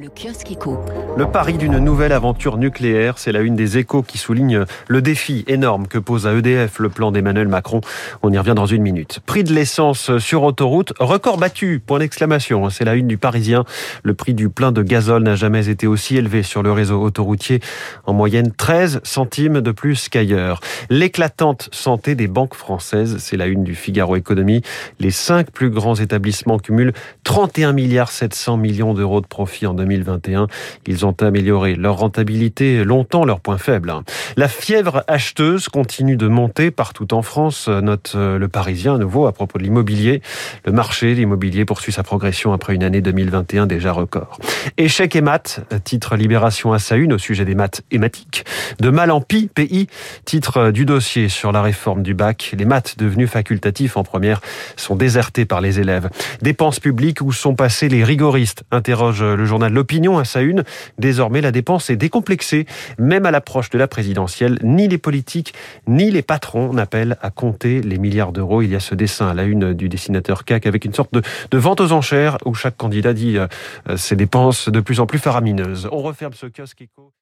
Le kiosque éco. Le pari d'une nouvelle aventure nucléaire, c'est la une des échos qui souligne le défi énorme que pose à EDF le plan d'Emmanuel Macron. On y revient dans une minute. Prix de l'essence sur autoroute, record battu, point d'exclamation. C'est la une du Parisien. Le prix du plein de gazole n'a jamais été aussi élevé sur le réseau autoroutier. En moyenne, 13 centimes de plus qu'ailleurs. L'éclatante santé des banques françaises, c'est la une du Figaro Économie. Les cinq plus grands établissements cumulent 31 milliards 700 millions d'euros de profit en 2020. 2021. Ils ont amélioré leur rentabilité, longtemps leur point faible. La fièvre acheteuse continue de monter partout en France, note euh, le Parisien à nouveau à propos de l'immobilier. Le marché de l'immobilier poursuit sa progression après une année 2021 déjà record. Échec et maths, titre Libération à sa une au sujet des maths hématiques. De mal en pis, pays, titre du dossier sur la réforme du bac. Les maths devenus facultatifs en première sont désertés par les élèves. Dépenses publiques où sont passés les rigoristes, interroge le journal L'Opinion à sa une. Désormais, la dépense est décomplexée. Même à l'approche de la présidentielle, ni les politiques ni les patrons n'appellent à compter les milliards d'euros. Il y a ce dessin à la une du dessinateur CAC avec une sorte de, vente aux enchères où chaque candidat dit euh, ses dépenses de plus en plus faramineuses. On referme ce kiosque éco.